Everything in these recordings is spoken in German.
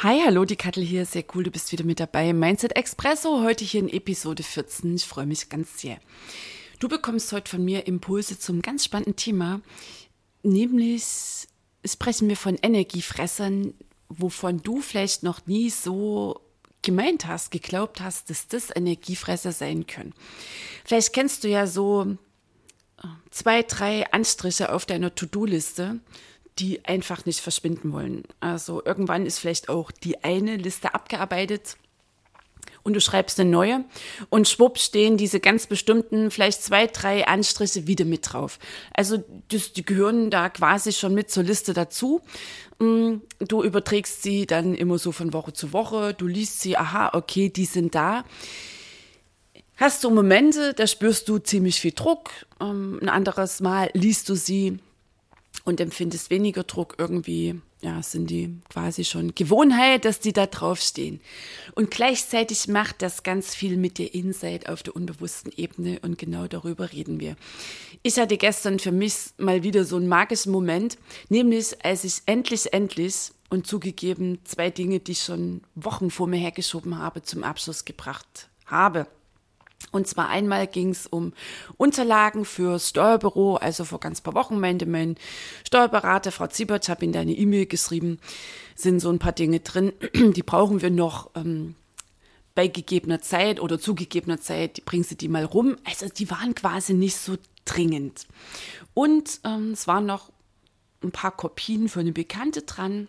Hi, hallo, die Kattel hier. Sehr cool, du bist wieder mit dabei. Mindset Expresso, heute hier in Episode 14. Ich freue mich ganz sehr. Du bekommst heute von mir Impulse zum ganz spannenden Thema, nämlich sprechen wir von Energiefressern, wovon du vielleicht noch nie so gemeint hast, geglaubt hast, dass das Energiefresser sein können. Vielleicht kennst du ja so äh, zwei, drei Anstriche auf deiner To-Do-Liste, die einfach nicht verschwinden wollen. Also irgendwann ist vielleicht auch die eine Liste abgearbeitet und du schreibst eine neue und schwupp stehen diese ganz bestimmten, vielleicht zwei, drei Anstriche wieder mit drauf. Also das, die gehören da quasi schon mit zur Liste dazu. Mm, du überträgst sie dann immer so von Woche zu Woche, du liest sie, aha, okay, die sind da. Hast du Momente, da spürst du ziemlich viel Druck. Ähm, ein anderes Mal liest du sie und empfindest weniger Druck irgendwie, ja, sind die quasi schon Gewohnheit, dass die da draufstehen. Und gleichzeitig macht das ganz viel mit dir Insight auf der unbewussten Ebene und genau darüber reden wir. Ich hatte gestern für mich mal wieder so einen magischen Moment, nämlich als ich endlich, endlich und zugegeben zwei Dinge, die ich schon Wochen vor mir hergeschoben habe, zum Abschluss gebracht habe. Und zwar einmal ging es um Unterlagen fürs Steuerbüro. Also vor ganz paar Wochen meinte mein Steuerberater, Frau Ziebert, habe Ihnen deine E-Mail geschrieben, sind so ein paar Dinge drin, die brauchen wir noch ähm, bei gegebener Zeit oder zugegebener Zeit, bringst du die mal rum. Also die waren quasi nicht so dringend. Und ähm, es waren noch ein paar Kopien für eine Bekannte dran.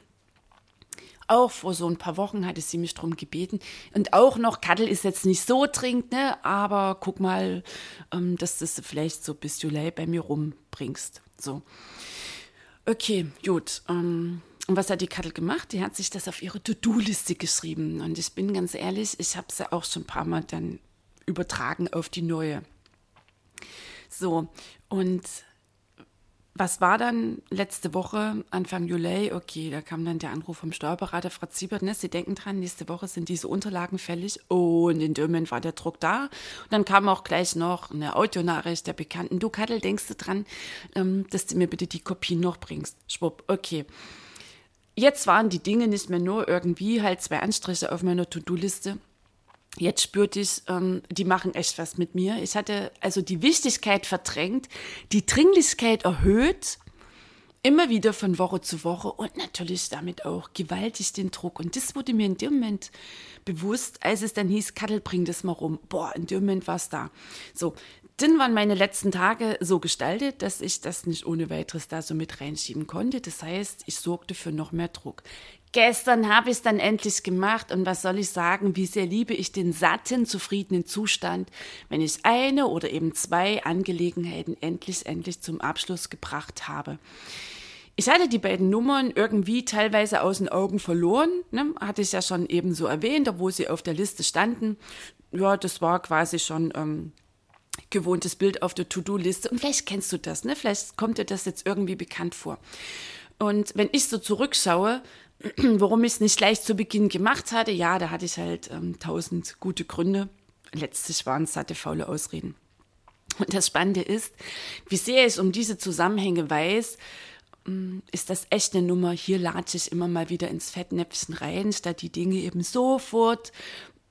Auch vor so ein paar Wochen hatte sie mich darum gebeten. Und auch noch, Kattel ist jetzt nicht so dringend, ne? aber guck mal, ähm, dass du das vielleicht so bis Juli bei mir rumbringst. So. Okay, gut. Ähm, und was hat die Kattel gemacht? Die hat sich das auf ihre To-Do-Liste geschrieben. Und ich bin ganz ehrlich, ich habe sie auch schon ein paar Mal dann übertragen auf die neue. So, und was war dann letzte Woche, Anfang Juli? Okay, da kam dann der Anruf vom Steuerberater Frau Ziebert. Ne? Sie denken dran, nächste Woche sind diese Unterlagen fällig. Oh, und in dem Moment war der Druck da. Und dann kam auch gleich noch eine Audionachricht der Bekannten. Du, Kattel, denkst du dran, ähm, dass du mir bitte die Kopien noch bringst? Schwupp, okay. Jetzt waren die Dinge nicht mehr nur irgendwie halt zwei Anstriche auf meiner To-Do-Liste, Jetzt spürte ich, ähm, die machen echt was mit mir. Ich hatte also die Wichtigkeit verdrängt, die Dringlichkeit erhöht, immer wieder von Woche zu Woche und natürlich damit auch gewaltig den Druck. Und das wurde mir in dem Moment bewusst, als es dann hieß, Kattel, bring das mal rum. Boah, in dem Moment war es da. So, dann waren meine letzten Tage so gestaltet, dass ich das nicht ohne weiteres da so mit reinschieben konnte. Das heißt, ich sorgte für noch mehr Druck. Gestern habe ich es dann endlich gemacht und was soll ich sagen, wie sehr liebe ich den satten, zufriedenen Zustand, wenn ich eine oder eben zwei Angelegenheiten endlich, endlich zum Abschluss gebracht habe. Ich hatte die beiden Nummern irgendwie teilweise aus den Augen verloren, ne? hatte ich ja schon eben so erwähnt, obwohl sie auf der Liste standen. Ja, das war quasi schon ähm, gewohntes Bild auf der To-Do-Liste. Und vielleicht kennst du das, ne? Vielleicht kommt dir das jetzt irgendwie bekannt vor. Und wenn ich so zurückschaue, warum ich es nicht gleich zu Beginn gemacht hatte, ja, da hatte ich halt ähm, tausend gute Gründe. Letztlich waren es satte, faule Ausreden. Und das Spannende ist, wie sehr ich um diese Zusammenhänge weiß, ähm, ist das echt eine Nummer. Hier latsche ich immer mal wieder ins Fettnäpfchen rein, statt die Dinge eben sofort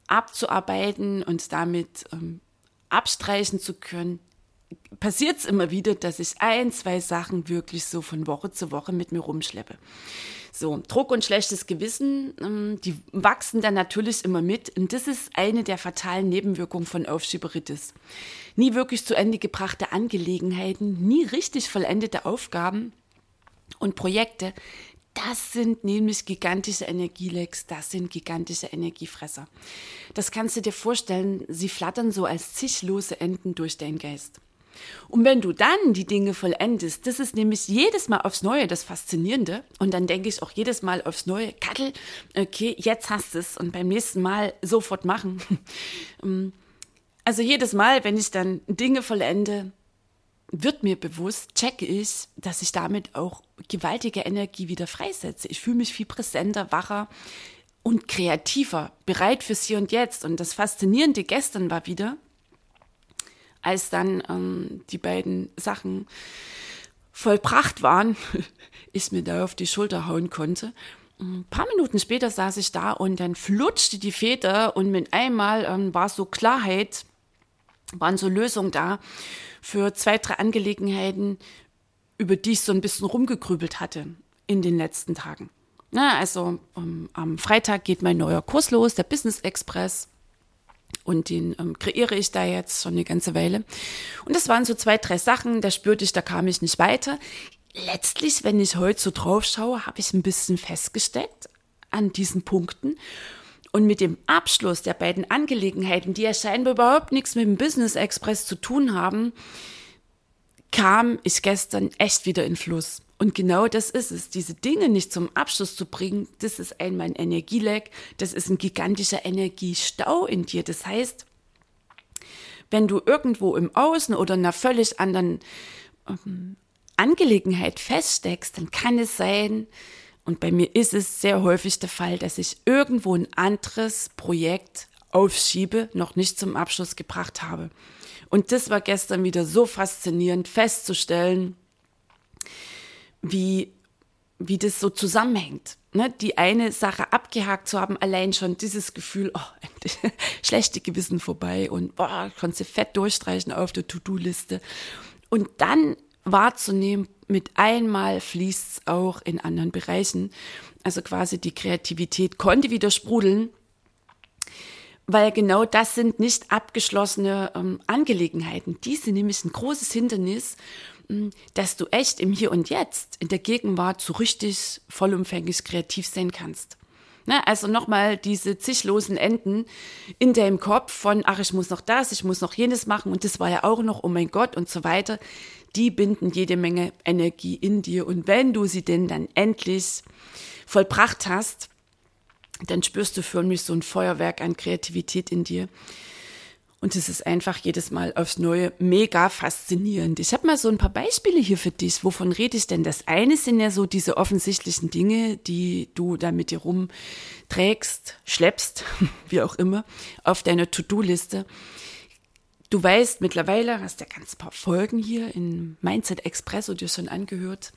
abzuarbeiten und damit ähm, abstreichen zu können, passiert es immer wieder, dass ich ein, zwei Sachen wirklich so von Woche zu Woche mit mir rumschleppe. So, Druck und schlechtes Gewissen, ähm, die wachsen dann natürlich immer mit. Und das ist eine der fatalen Nebenwirkungen von Aufschieberitis. Nie wirklich zu Ende gebrachte Angelegenheiten, nie richtig vollendete Aufgaben und Projekte, das sind nämlich gigantische Energielecks, das sind gigantische Energiefresser. Das kannst du dir vorstellen, sie flattern so als zischlose Enden durch deinen Geist. Und wenn du dann die Dinge vollendest, das ist nämlich jedes Mal aufs Neue das Faszinierende. Und dann denke ich auch jedes Mal aufs Neue, Kattel, okay, jetzt hast du es und beim nächsten Mal sofort machen. Ähm, also jedes Mal, wenn ich dann Dinge vollende, wird mir bewusst, checke ich, dass ich damit auch gewaltige Energie wieder freisetze. Ich fühle mich viel präsenter, wacher und kreativer, bereit fürs Hier und Jetzt. Und das Faszinierende gestern war wieder, als dann ähm, die beiden Sachen vollbracht waren, ich mir da auf die Schulter hauen konnte. Ein paar Minuten später saß ich da und dann flutschte die Feder und mit einmal ähm, war so Klarheit, waren so Lösungen da für zwei, drei Angelegenheiten, über die ich so ein bisschen rumgegrübelt hatte in den letzten Tagen. Na, also um, am Freitag geht mein neuer Kurs los, der Business Express. Und den ähm, kreiere ich da jetzt schon eine ganze Weile. Und das waren so zwei, drei Sachen, da spürte ich, da kam ich nicht weiter. Letztlich, wenn ich heute so drauf schaue, habe ich ein bisschen festgesteckt an diesen Punkten. Und mit dem Abschluss der beiden Angelegenheiten, die ja scheinbar überhaupt nichts mit dem Business Express zu tun haben, kam ich gestern echt wieder in Fluss. Und genau das ist es. Diese Dinge nicht zum Abschluss zu bringen, das ist einmal ein Energieleck, das ist ein gigantischer Energiestau in dir. Das heißt, wenn du irgendwo im Außen oder in einer völlig anderen ähm, Angelegenheit feststeckst, dann kann es sein, und bei mir ist es sehr häufig der Fall, dass ich irgendwo ein anderes Projekt aufschiebe, noch nicht zum Abschluss gebracht habe. Und das war gestern wieder so faszinierend festzustellen, wie, wie das so zusammenhängt. Ne? Die eine Sache abgehakt zu haben, allein schon dieses Gefühl, oh, schlechte Gewissen vorbei und boah, konnte fett durchstreichen auf der To-Do-Liste. Und dann wahrzunehmen, mit einmal fließt es auch in anderen Bereichen. Also quasi die Kreativität konnte wieder sprudeln, weil genau das sind nicht abgeschlossene ähm, Angelegenheiten. Die sind nämlich ein großes Hindernis dass du echt im Hier und Jetzt, in der Gegenwart, so richtig vollumfänglich kreativ sein kannst. Ne, also nochmal diese ziglosen Enden in deinem Kopf von, ach, ich muss noch das, ich muss noch jenes machen und das war ja auch noch, oh mein Gott und so weiter, die binden jede Menge Energie in dir. Und wenn du sie denn dann endlich vollbracht hast, dann spürst du für mich so ein Feuerwerk an Kreativität in dir. Und es ist einfach jedes Mal aufs Neue mega faszinierend. Ich habe mal so ein paar Beispiele hier für dich. Wovon rede ich denn? Das eine sind ja so diese offensichtlichen Dinge, die du da mit dir rumträgst, schleppst, wie auch immer, auf deiner To-Do-Liste. Du weißt mittlerweile, hast ja ganz paar Folgen hier in Mindset Express und dir schon angehört,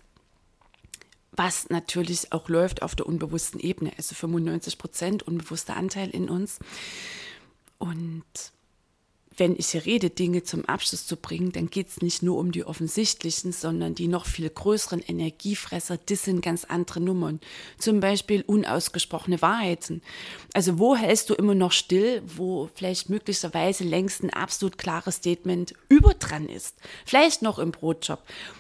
was natürlich auch läuft auf der unbewussten Ebene, also 95 Prozent unbewusster Anteil in uns. Und wenn ich rede, Dinge zum Abschluss zu bringen, dann geht es nicht nur um die offensichtlichen, sondern die noch viel größeren Energiefresser, das sind ganz andere Nummern. Zum Beispiel unausgesprochene Wahrheiten. Also wo hältst du immer noch still, wo vielleicht möglicherweise längst ein absolut klares Statement über dran ist? Vielleicht noch im Brotjob.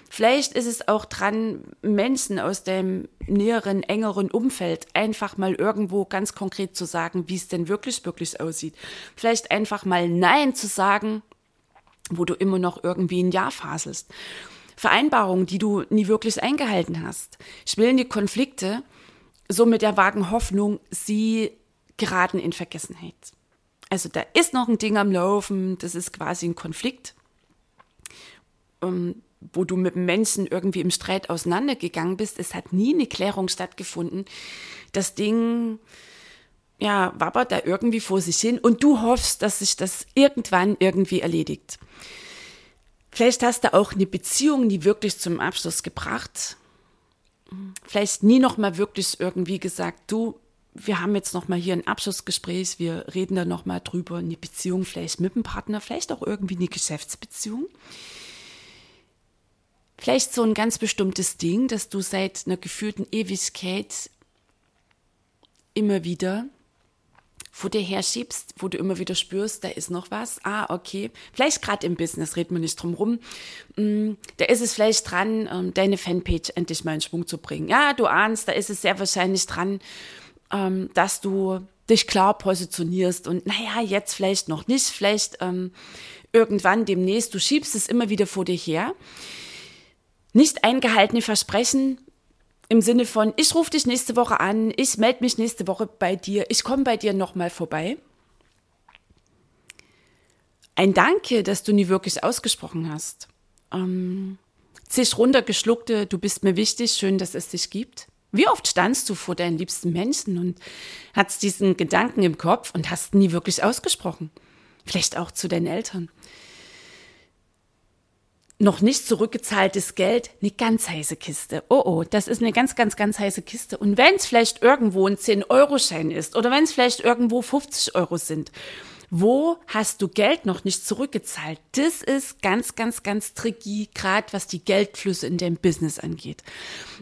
Vielleicht ist es auch dran, Menschen aus dem näheren, engeren Umfeld einfach mal irgendwo ganz konkret zu sagen, wie es denn wirklich, wirklich aussieht. Vielleicht einfach mal Nein zu sagen, wo du immer noch irgendwie ein Ja faselst. Vereinbarungen, die du nie wirklich eingehalten hast. Schwillende Konflikte, so mit der vagen Hoffnung, sie geraten in Vergessenheit. Also da ist noch ein Ding am Laufen, das ist quasi ein Konflikt. Um, ähm, wo du mit Menschen irgendwie im Streit auseinandergegangen bist. Es hat nie eine Klärung stattgefunden. Das Ding, ja, wabbert da irgendwie vor sich hin und du hoffst, dass sich das irgendwann irgendwie erledigt. Vielleicht hast du auch eine Beziehung nie wirklich zum Abschluss gebracht. Vielleicht nie noch mal wirklich irgendwie gesagt, du, wir haben jetzt noch mal hier ein Abschlussgespräch, wir reden da noch mal drüber, eine Beziehung vielleicht mit dem Partner, vielleicht auch irgendwie eine Geschäftsbeziehung. Vielleicht so ein ganz bestimmtes Ding, das du seit einer gefühlten Ewigkeit immer wieder vor dir herschiebst, wo du immer wieder spürst, da ist noch was. Ah, okay. Vielleicht gerade im Business, redet man nicht drum rum. Mm, da ist es vielleicht dran, ähm, deine Fanpage endlich mal in Schwung zu bringen. Ja, du ahnst, da ist es sehr wahrscheinlich dran, ähm, dass du dich klar positionierst und naja, jetzt vielleicht noch nicht, vielleicht ähm, irgendwann demnächst, du schiebst es immer wieder vor dir her. Nicht eingehaltene Versprechen im Sinne von, ich rufe dich nächste Woche an, ich melde mich nächste Woche bei dir, ich komme bei dir nochmal vorbei. Ein Danke, dass du nie wirklich ausgesprochen hast. Ähm, zig runtergeschluckte, du bist mir wichtig, schön, dass es dich gibt. Wie oft standst du vor deinen liebsten Menschen und hattest diesen Gedanken im Kopf und hast nie wirklich ausgesprochen? Vielleicht auch zu deinen Eltern noch nicht zurückgezahltes Geld, eine ganz heiße Kiste. Oh oh, das ist eine ganz, ganz, ganz heiße Kiste. Und wenn es vielleicht irgendwo ein 10-Euro-Schein ist oder wenn es vielleicht irgendwo 50 Euro sind, wo hast du Geld noch nicht zurückgezahlt? Das ist ganz, ganz, ganz tricky, gerade was die Geldflüsse in deinem Business angeht.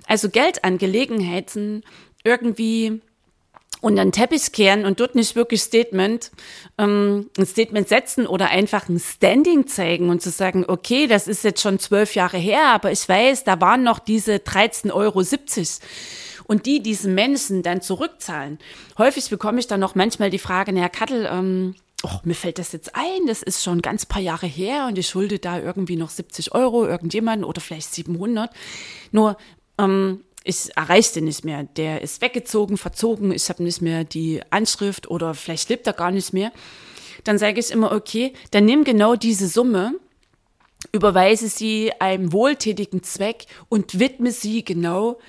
Also Geldangelegenheiten irgendwie und dann Teppich kehren und dort nicht wirklich Statement, ähm, ein Statement setzen oder einfach ein Standing zeigen und zu sagen, okay, das ist jetzt schon zwölf Jahre her, aber ich weiß, da waren noch diese 13,70 Euro. Und die diesen Menschen dann zurückzahlen. Häufig bekomme ich dann noch manchmal die Frage, na Herr Kattel, ähm, oh, mir fällt das jetzt ein, das ist schon ganz paar Jahre her und ich schulde da irgendwie noch 70 Euro irgendjemanden oder vielleicht 700. Nur, ähm, ich erreiche den nicht mehr. Der ist weggezogen, verzogen, ich habe nicht mehr die Anschrift oder vielleicht lebt er gar nicht mehr. Dann sage ich immer, okay, dann nimm genau diese Summe, überweise sie einem wohltätigen Zweck und widme sie genau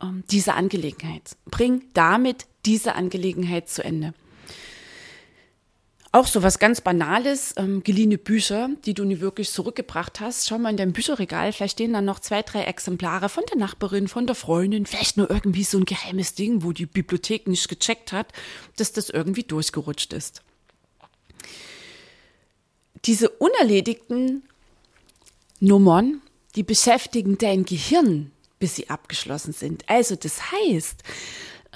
ähm, dieser Angelegenheit. Bring damit diese Angelegenheit zu Ende. Auch so was ganz Banales, ähm, geliehene Bücher, die du nie wirklich zurückgebracht hast. Schau mal in deinem Bücherregal, vielleicht stehen dann noch zwei, drei Exemplare von der Nachbarin, von der Freundin, vielleicht nur irgendwie so ein geheimes Ding, wo die Bibliothek nicht gecheckt hat, dass das irgendwie durchgerutscht ist. Diese unerledigten Nummern, die beschäftigen dein Gehirn, bis sie abgeschlossen sind. Also das heißt,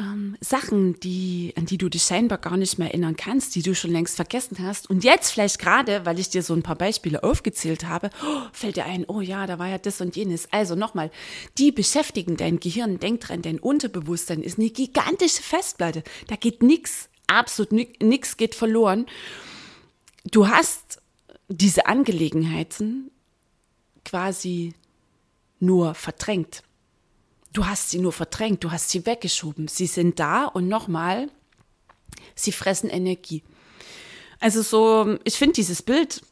ähm, Sachen, die, an die du dich scheinbar gar nicht mehr erinnern kannst, die du schon längst vergessen hast. Und jetzt vielleicht gerade, weil ich dir so ein paar Beispiele aufgezählt habe, oh, fällt dir ein, oh ja, da war ja das und jenes. Also nochmal, die beschäftigen dein Gehirn, denk dran, dein Unterbewusstsein ist eine gigantische Festplatte. Da geht nichts, absolut nichts geht verloren. Du hast diese Angelegenheiten quasi nur verdrängt. Du hast sie nur verdrängt, du hast sie weggeschoben. Sie sind da und nochmal, sie fressen Energie. Also so, ich finde dieses Bild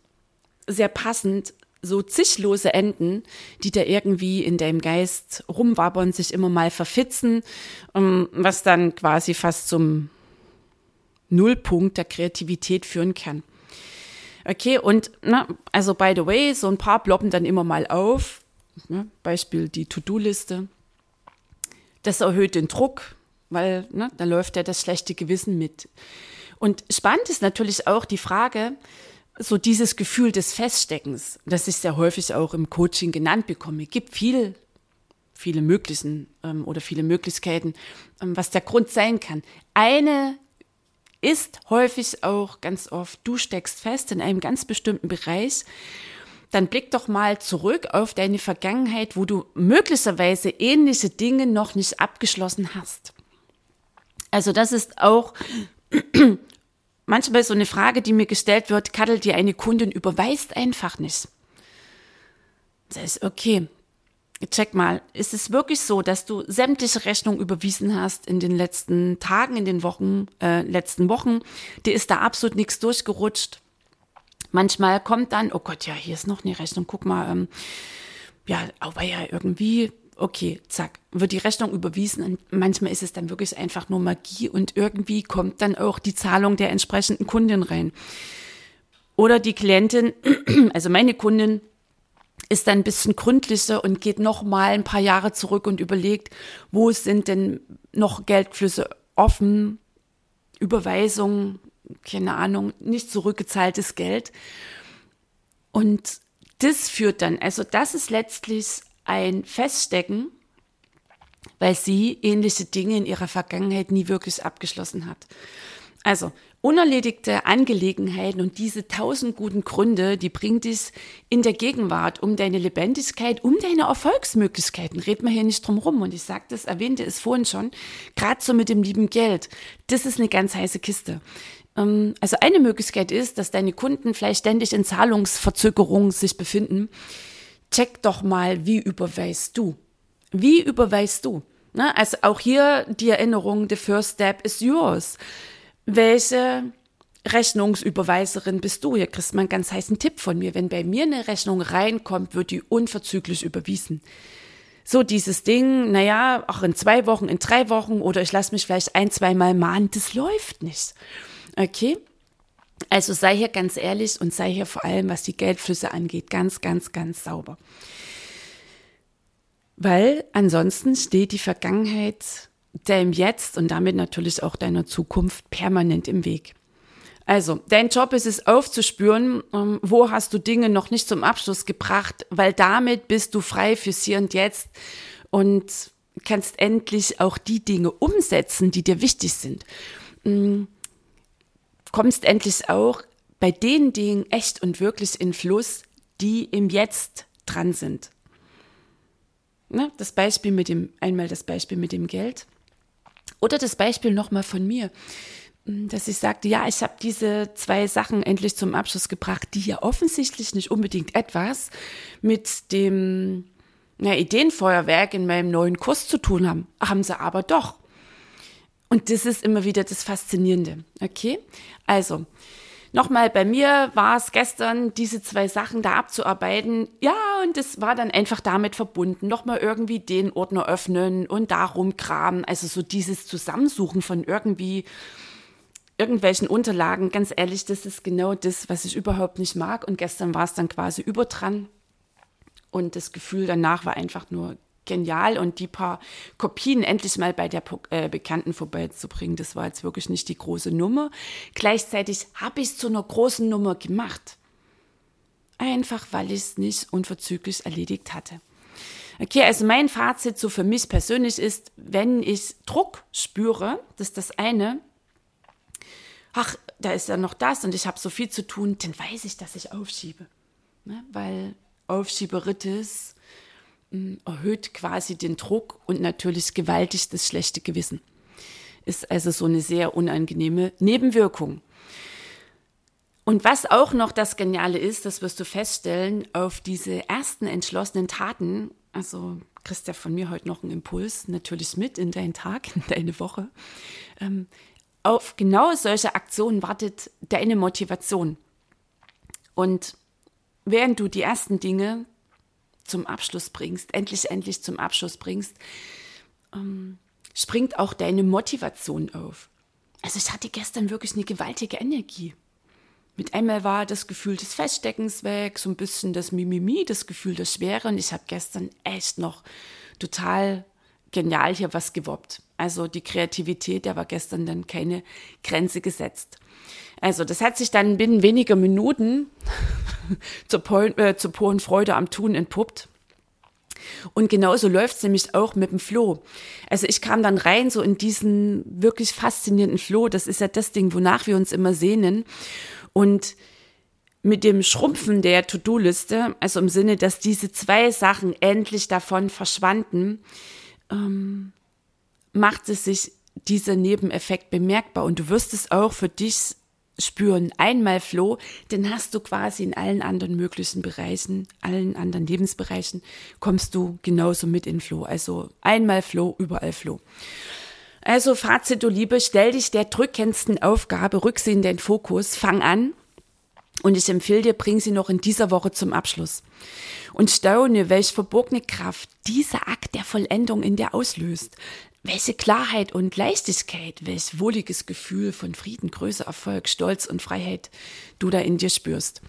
sehr passend. So zischlose Enten, die da irgendwie in deinem Geist rumwabbern, sich immer mal verfitzen, ähm, was dann quasi fast zum Nullpunkt der Kreativität führen kann. Okay, und na, also by the way, so ein paar ploppen dann immer mal auf. Ne, Beispiel die To-Do-Liste. Das erhöht den Druck, weil ne, da läuft ja das schlechte Gewissen mit. Und spannend ist natürlich auch die Frage, so dieses Gefühl des Feststeckens, das ich sehr häufig auch im Coaching genannt bekomme, gibt viel, viele möglichen ähm, oder viele Möglichkeiten, ähm, was der Grund sein kann. Eine ist häufig auch ganz oft, du steckst fest in einem ganz bestimmten Bereich dann blick doch mal zurück auf deine Vergangenheit, wo du möglicherweise ähnliche Dinge noch nicht abgeschlossen hast. Also das ist auch manchmal so eine Frage, die mir gestellt wird, Kaddel, dir eine Kundin überweist einfach nicht. Das ist okay. Check mal, ist es wirklich so, dass du sämtliche Rechnungen überwiesen hast in den letzten Tagen, in den Wochen, äh, letzten Wochen? Dir ist da absolut nichts durchgerutscht. Manchmal kommt dann, oh Gott, ja, hier ist noch eine Rechnung, guck mal, ähm, ja, aber ja, irgendwie, okay, zack, wird die Rechnung überwiesen und manchmal ist es dann wirklich einfach nur Magie und irgendwie kommt dann auch die Zahlung der entsprechenden Kundin rein. Oder die Klientin, also meine Kundin, ist dann ein bisschen gründlicher und geht noch mal ein paar Jahre zurück und überlegt, wo sind denn noch Geldflüsse offen, Überweisungen, keine Ahnung, nicht zurückgezahltes Geld. Und das führt dann, also das ist letztlich ein Feststecken, weil sie ähnliche Dinge in ihrer Vergangenheit nie wirklich abgeschlossen hat. Also unerledigte Angelegenheiten und diese tausend guten Gründe, die bringt dich in der Gegenwart um deine Lebendigkeit, um deine Erfolgsmöglichkeiten. Red man hier nicht drum rum. Und ich sagte es, erwähnte es vorhin schon, gerade so mit dem lieben Geld. Das ist eine ganz heiße Kiste also eine Möglichkeit ist, dass deine Kunden vielleicht ständig in Zahlungsverzögerung sich befinden. Check doch mal, wie überweist du? Wie überweist du? Ne? Also auch hier die Erinnerung, the first step is yours. Welche Rechnungsüberweiserin bist du? Hier kriegst du mal einen ganz heißen Tipp von mir. Wenn bei mir eine Rechnung reinkommt, wird die unverzüglich überwiesen. So dieses Ding, naja, auch in zwei Wochen, in drei Wochen oder ich lasse mich vielleicht ein, zweimal mahnen, das läuft nicht. Okay? Also sei hier ganz ehrlich und sei hier vor allem, was die Geldflüsse angeht, ganz, ganz, ganz sauber. Weil ansonsten steht die Vergangenheit deinem Jetzt und damit natürlich auch deiner Zukunft permanent im Weg. Also, dein Job ist es aufzuspüren, ähm, wo hast du Dinge noch nicht zum Abschluss gebracht, weil damit bist du frei fürs Hier und Jetzt und kannst endlich auch die Dinge umsetzen, die dir wichtig sind. Mm, kommst endlich auch bei den Dingen echt und wirklich in Fluss, die im Jetzt dran sind. Ne? Das Beispiel mit dem, einmal das Beispiel mit dem Geld. Oder das Beispiel nochmal von mir, hm, dass ich sagte, ja, ich habe diese zwei Sachen endlich zum Abschluss gebracht, die ja offensichtlich nicht unbedingt etwas mit dem ja, Ideenfeuerwerk in meinem neuen Kurs zu tun haben. Haben sie aber doch. Und das ist immer wieder das Faszinierende. Okay? Also, Nochmal, bei mir war es gestern, diese zwei Sachen da abzuarbeiten. Ja, und es war dann einfach damit verbunden. Nochmal irgendwie den Ordner öffnen und darum kramen. Also so dieses Zusammensuchen von irgendwie irgendwelchen Unterlagen. Ganz ehrlich, das ist genau das, was ich überhaupt nicht mag. Und gestern war es dann quasi überdran. Und das Gefühl danach war einfach nur genial und die paar Kopien endlich mal bei der äh, Bekannten vorbeizubringen, das war jetzt wirklich nicht die große Nummer. Gleichzeitig habe ich es zu einer großen Nummer gemacht. Einfach weil ich es nicht unverzüglich erledigt hatte. Okay, also mein Fazit so für mich persönlich ist, wenn ich Druck spüre, das ist das eine, ach, da ist ja noch das und ich habe so viel zu tun, dann weiß ich, dass ich aufschiebe. Ne? Weil Aufschieberitis erhöht quasi den Druck und natürlich gewaltig das schlechte Gewissen. Ist also so eine sehr unangenehme Nebenwirkung. Und was auch noch das Geniale ist, das wirst du feststellen, auf diese ersten entschlossenen Taten, also kriegst ja von mir heute noch einen Impuls natürlich mit in deinen Tag, in deine Woche, ähm, auf genau solche Aktionen wartet deine Motivation. Und während du die ersten Dinge zum Abschluss bringst, endlich, endlich zum Abschluss bringst, ähm, springt auch deine Motivation auf. Also ich hatte gestern wirklich eine gewaltige Energie. Mit einmal war das Gefühl des Feststeckens weg, so ein bisschen das Mimimi, das Gefühl der Schwere. Und ich habe gestern echt noch total genial hier was gewoppt. Also die Kreativität, der war gestern dann keine Grenze gesetzt. Also das hat sich dann binnen weniger Minuten zur, Pol äh, zur puren Freude am Tun entpuppt. Und genauso läuft es nämlich auch mit dem Floh. Also ich kam dann rein so in diesen wirklich faszinierenden Floh. Das ist ja das Ding, wonach wir uns immer sehnen. Und mit dem Schrumpfen der To-Do-Liste, also im Sinne, dass diese zwei Sachen endlich davon verschwanden, ähm, macht es sich dieser Nebeneffekt bemerkbar. Und du wirst es auch für dich spüren. Einmal Floh, dann hast du quasi in allen anderen möglichen Bereichen, allen anderen Lebensbereichen, kommst du genauso mit in Floh. Also einmal Floh, überall Floh. Also Fazit, du Liebe, stell dich der drückendsten Aufgabe, rück sie in den Fokus, fang an. Und ich empfehle dir, bring sie noch in dieser Woche zum Abschluss. Und staune, welch verborgene Kraft dieser Akt der Vollendung in dir auslöst welche Klarheit und Leichtigkeit, welch wohliges Gefühl von Frieden, Größe, Erfolg, Stolz und Freiheit du da in dir spürst.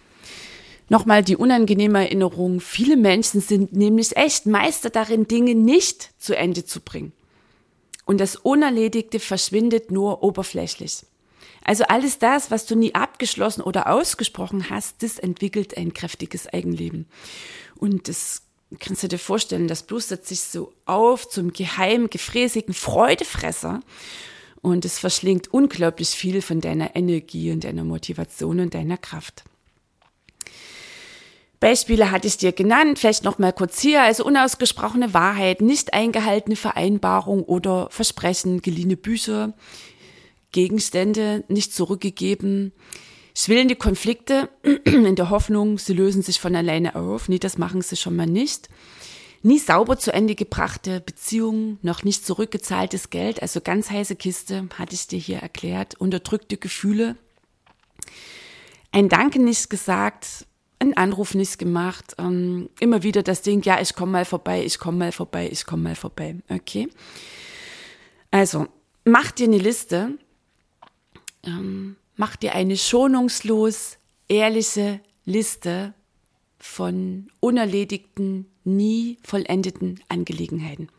Nochmal die unangenehme Erinnerung, viele Menschen sind nämlich echt Meister darin, Dinge nicht zu Ende zu bringen. Und das Unerledigte verschwindet nur oberflächlich. Also alles das, was du nie abgeschlossen oder ausgesprochen hast, das entwickelt ein kräftiges Eigenleben. Und das kannst du dir vorstellen, das blustert sich so auf zum geheimen, gefräßigen Freudefresser und es verschlingt unglaublich viel von deiner Energie und deiner Motivation und deiner Kraft. Beispiele hatte ich dir genannt, vielleicht noch mal kurz hier, also unausgesprochene Wahrheit, nicht eingehaltene Vereinbarung oder Versprechen, geliehene Bücher, Gegenstände nicht zurückgegeben. Schwillende Konflikte in der Hoffnung, sie lösen sich von alleine auf. Nee, das machen sie schon mal nicht. Nie sauber zu Ende gebrachte Beziehungen, noch nicht zurückgezahltes Geld, also ganz heiße Kiste, hatte ich dir hier erklärt, unterdrückte Gefühle. Ein Danke nicht gesagt, ein Anruf nicht gemacht, ähm, immer wieder das Ding, ja, ich komme mal vorbei, ich komme mal vorbei, ich komme mal vorbei. Okay. Also, mach dir eine Liste, ähm, mach dir eine schonungslos ehrliche Liste von unerledigten, nie vollendeten Angelegenheiten.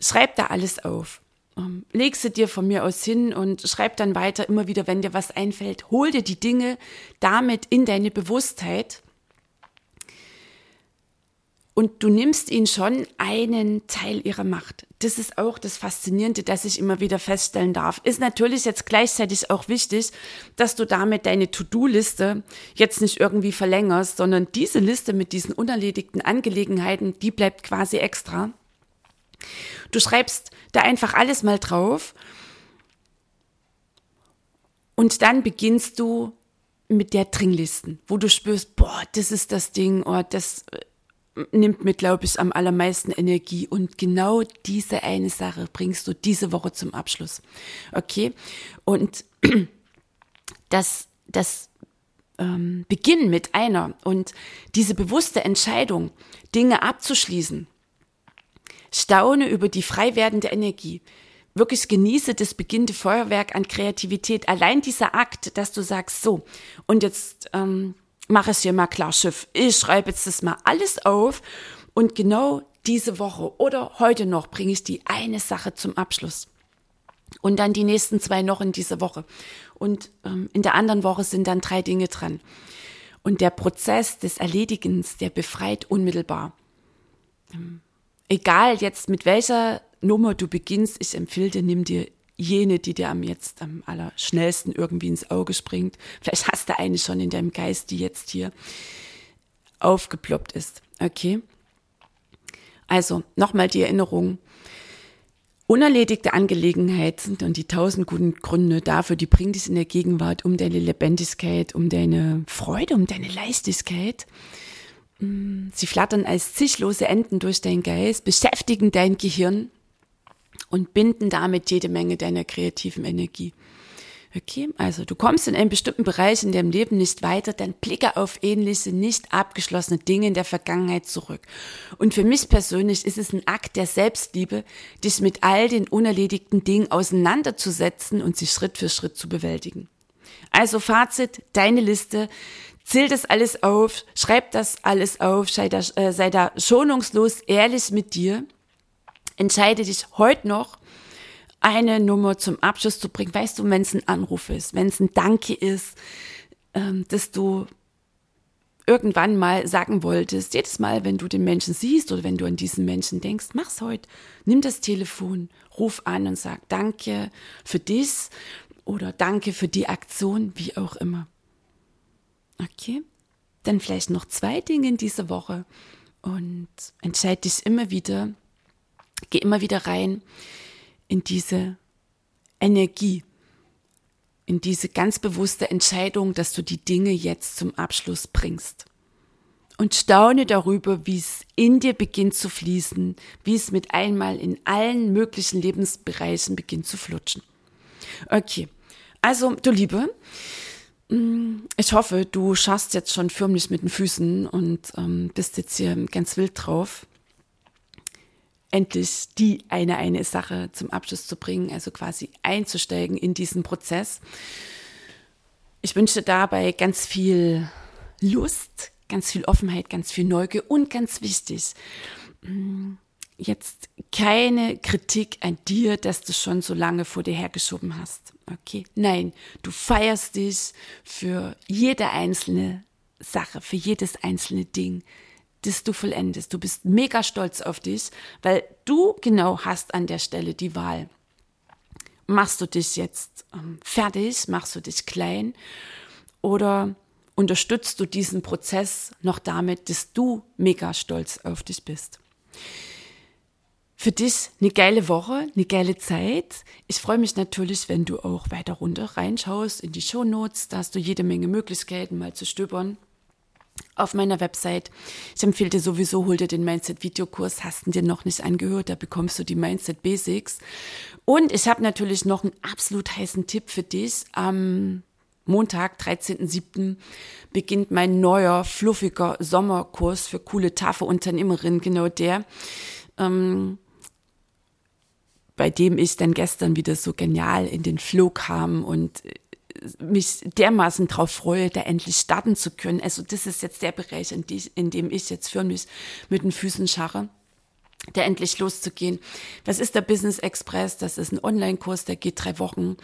Schreib da alles auf. Ähm, leg sie dir von mir aus hin und schreib dann weiter immer wieder, wenn dir was einfällt. Hol dir die Dinge damit in deine Bewusstheit und du nimmst ihnen schon einen Teil ihrer Macht. Das ist auch das Faszinierende, das ich immer wieder feststellen darf. Ist natürlich jetzt gleichzeitig auch wichtig, dass du damit deine To-Do-Liste jetzt nicht irgendwie verlängerst, sondern diese Liste mit diesen unerledigten Angelegenheiten, die bleibt quasi extra. Du schreibst da einfach alles mal drauf und dann beginnst du mit der Dringlisten, wo du spürst, boah, das ist das Ding, oh, das nimmt mir, glaube ich, am allermeisten Energie. Und genau diese eine Sache bringst du diese Woche zum Abschluss. Okay? Und das, das ähm, Beginn mit einer und diese bewusste Entscheidung, Dinge abzuschließen, staune über die frei werdende Energie. Wirklich genieße das beginnende Feuerwerk an Kreativität. Allein dieser Akt, dass du sagst, so, und jetzt ähm, mache es hier mal klar Schiff. Ich schreibe jetzt das mal alles auf und genau diese Woche oder heute noch bringe ich die eine Sache zum Abschluss. Und dann die nächsten zwei noch in dieser Woche. Und ähm, in der anderen Woche sind dann drei Dinge dran. Und der Prozess des Erledigens, der befreit unmittelbar. Ähm, egal jetzt mit welcher Nummer du beginnst, ich empfehle dir, nimm dir jene, die dir am jetzt am allerschnellsten irgendwie ins Auge springt. Vielleicht hast du eine schon in deinem Geist, die jetzt hier aufgeploppt ist. Okay? Also nochmal die Erinnerung. Unerledigte Angelegenheiten und die tausend guten Gründe dafür, die bringen dich in der Gegenwart um deine Lebendigkeit, um deine Freude, um deine Leichtigkeit. Mm, sie flattern als zischlose Enden durch dein Geist, beschäftigen dein Gehirn und binden damit jede Menge deiner kreativen Energie. Okay, also du kommst in einem bestimmten Bereich in deinem Leben nicht weiter, dann blicke auf ähnliche, nicht abgeschlossene Dinge in der Vergangenheit zurück. Und für mich persönlich ist es ein Akt der Selbstliebe, dich mit all den unerledigten Dingen auseinanderzusetzen und sie Schritt für Schritt zu bewältigen. Also Fazit, deine Liste, zähl das alles auf, schreib das alles auf, sei da, äh, sei da schonungslos ehrlich mit dir entscheide dich heute noch, eine Nummer zum Abschluss zu bringen. Weißt du, wenn es ein Anruf ist, wenn es ein Danke ist, ähm, dass du irgendwann mal sagen wolltest, jedes Mal, wenn du den Menschen siehst oder wenn du an diesen Menschen denkst, mach's heute. Nimm das Telefon, ruf an und sag Danke für dies oder Danke für die Aktion, wie auch immer. Okay? Dann vielleicht noch zwei Dinge in dieser Woche und entscheide dich immer wieder, Geh immer wieder rein in diese Energie, in diese ganz bewusste Entscheidung, dass du die Dinge jetzt zum Abschluss bringst. Und staune darüber, wie es in dir beginnt zu fließen, wie es mit einmal in allen möglichen Lebensbereichen beginnt zu flutschen. Okay, also du Liebe, mm, ich hoffe, du schaust jetzt schon förmlich mit den Füßen und ähm, bist jetzt hier ganz wild drauf endlich die eine eine Sache zum Abschluss zu bringen, also quasi einzusteigen in diesen Prozess. Ich wünsche dabei ganz viel Lust, ganz viel Offenheit, ganz viel Neugier und ganz wichtig, mm, jetzt keine Kritik an dir, dass du schon so lange vor dir hergeschoben hast. Okay? Nein, du feierst dich für jede einzelne Sache, für jedes einzelne Ding, das du vollendest. Du bist mega stolz auf dich, weil du genau hast an der Stelle die Wahl. Machst du dich jetzt ähm, fertig, machst du dich klein oder unterstützt du diesen Prozess noch damit, dass du mega stolz auf dich bist? für dich eine geile Woche, eine geile Zeit. Ich freue mich natürlich, wenn du auch weiter runter reinschaust in die Shownotes. Da hast du jede Menge Möglichkeiten, mal zu stöbern auf meiner Website. Ich empfehle dir sowieso, hol dir den Mindset-Videokurs, hast du dir noch nicht angehört, da bekommst du die Mindset Basics. Und ich habe natürlich noch einen absolut heißen Tipp für dich. Am Montag, 13.07. beginnt mein neuer, fluffiger Sommerkurs für coole, taffe Unternehmerinnen, genau der. Ähm, bei dem ich dann gestern wieder so genial in den Flow kam und mich dermaßen drauf freue, da endlich starten zu können. Also das ist jetzt der Bereich, in, die, in dem ich jetzt für mich mit den Füßen scharre da endlich loszugehen. Was ist der Business Express? Das ist ein Online-Kurs, der geht drei Wochen.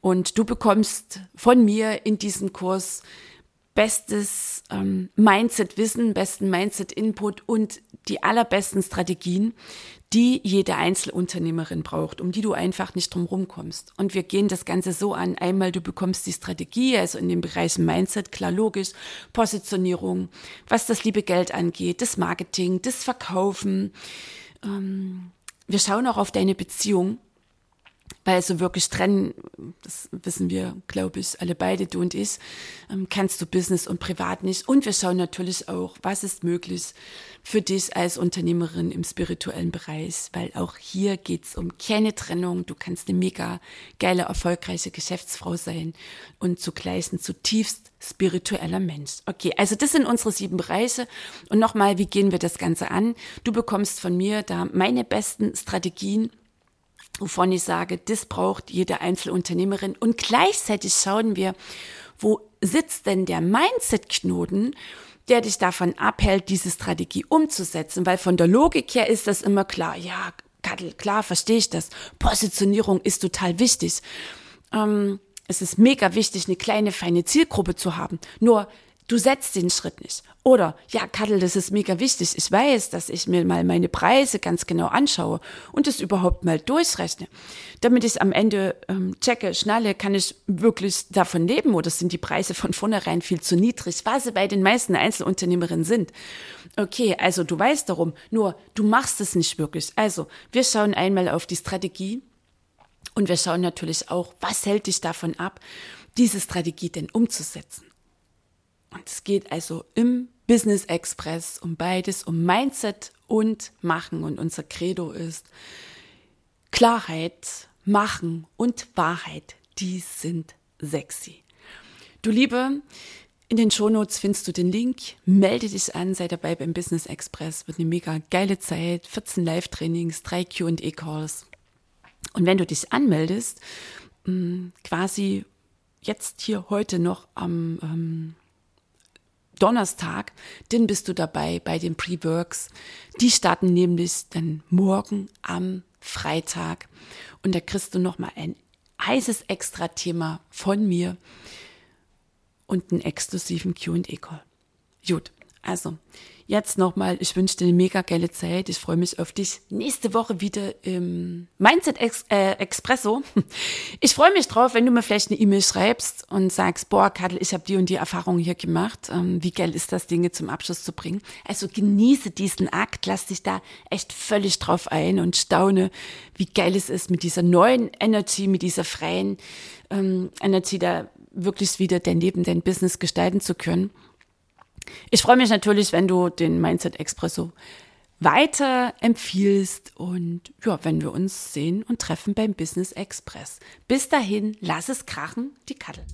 Und du bekommst von mir in diesem Kurs bestes ähm, Mindset-Wissen, besten Mindset-Input und die allerbesten Strategien, die jede Einzelunternehmerin braucht, um die du einfach nicht drum kommst. Und wir gehen das Ganze so an. Einmal, du bekommst die Strategie, also in den Bereichen Mindset, klar logisch, Positionierung, was das liebe Geld angeht, das Marketing, das Verkaufen. Ähm, wir schauen auch auf deine Beziehung weil so wirklich trennen, das wissen wir, glaube ich, alle beide, du und ich, ähm, kannst du Business und Privat nicht. Und wir schauen natürlich auch, was ist möglich für dich als Unternehmerin im spirituellen Bereich, weil auch hier geht es um keine Trennung. Du kannst eine mega geile, erfolgreiche Geschäftsfrau sein und zugleich ein zutiefst spiritueller Mensch. Okay, also das sind unsere sieben Bereiche. Und nochmal, wie gehen wir das Ganze an? Du bekommst von mir da meine besten Strategien, wovon ich sage, das braucht jede Einzelunternehmerin. Und gleichzeitig schauen wir, wo sitzt denn der Mindset-Knoten, der dich davon abhält, diese Strategie umzusetzen. Weil von der Logik her ist das immer klar. Ja, Kattel, klar, verstehe ich das. Positionierung ist total wichtig. Ähm, es ist mega wichtig, eine kleine, feine Zielgruppe zu haben. Nur Du setzt den Schritt nicht. Oder, ja, Kattel, das ist mega wichtig. Ich weiß, dass ich mir mal meine Preise ganz genau anschaue und es überhaupt mal durchrechne. Damit ich am Ende ähm, checke, schnalle, kann ich wirklich davon leben oder sind die Preise von vornherein viel zu niedrig, was sie bei den meisten Einzelunternehmerinnen sind. Okay, also du weißt darum, nur du machst es nicht wirklich. Also, wir schauen einmal auf die Strategie und wir schauen natürlich auch, was hält dich davon ab, diese Strategie denn umzusetzen. Und es geht also im Business Express um beides, um Mindset und Machen. Und unser Credo ist Klarheit, Machen und Wahrheit. Die sind sexy. Du Liebe, in den Shownotes findest du den Link. Melde dich an, sei dabei beim Business Express. Wird eine mega geile Zeit. 14 Live-Trainings, drei Q&A-Calls. Und wenn du dich anmeldest, mm, quasi jetzt hier heute noch am ähm, Donnerstag, dann bist du dabei bei den Pre-Works. Die starten nämlich dann morgen am Freitag. Und da kriegst du nochmal ein heißes Extra-Thema von mir und einen exklusiven Q&A-Call. Gut, also jetzt nochmal, ich wünsche dir eine mega geile Zeit. Ich freue mich auf dich nächste Woche wieder im Mindset Ex äh, Expresso. Ich freue mich drauf, wenn du mir vielleicht eine E-Mail schreibst und sagst, boah, Kadel, ich habe die und die Erfahrung hier gemacht. Ähm, wie geil ist das, Dinge zum Abschluss zu bringen? Also genieße diesen Akt, lass dich da echt völlig drauf ein und staune, wie geil es ist mit dieser neuen Energy, mit dieser freien ähm, Energy, da wirklich wieder dein Leben, dein Business gestalten zu können. Ich freue mich natürlich, wenn du den Mindset Expresso weiter empfiehlst und ja, wenn wir uns sehen und treffen beim Business Express. Bis dahin, lass es krachen, die Kattel.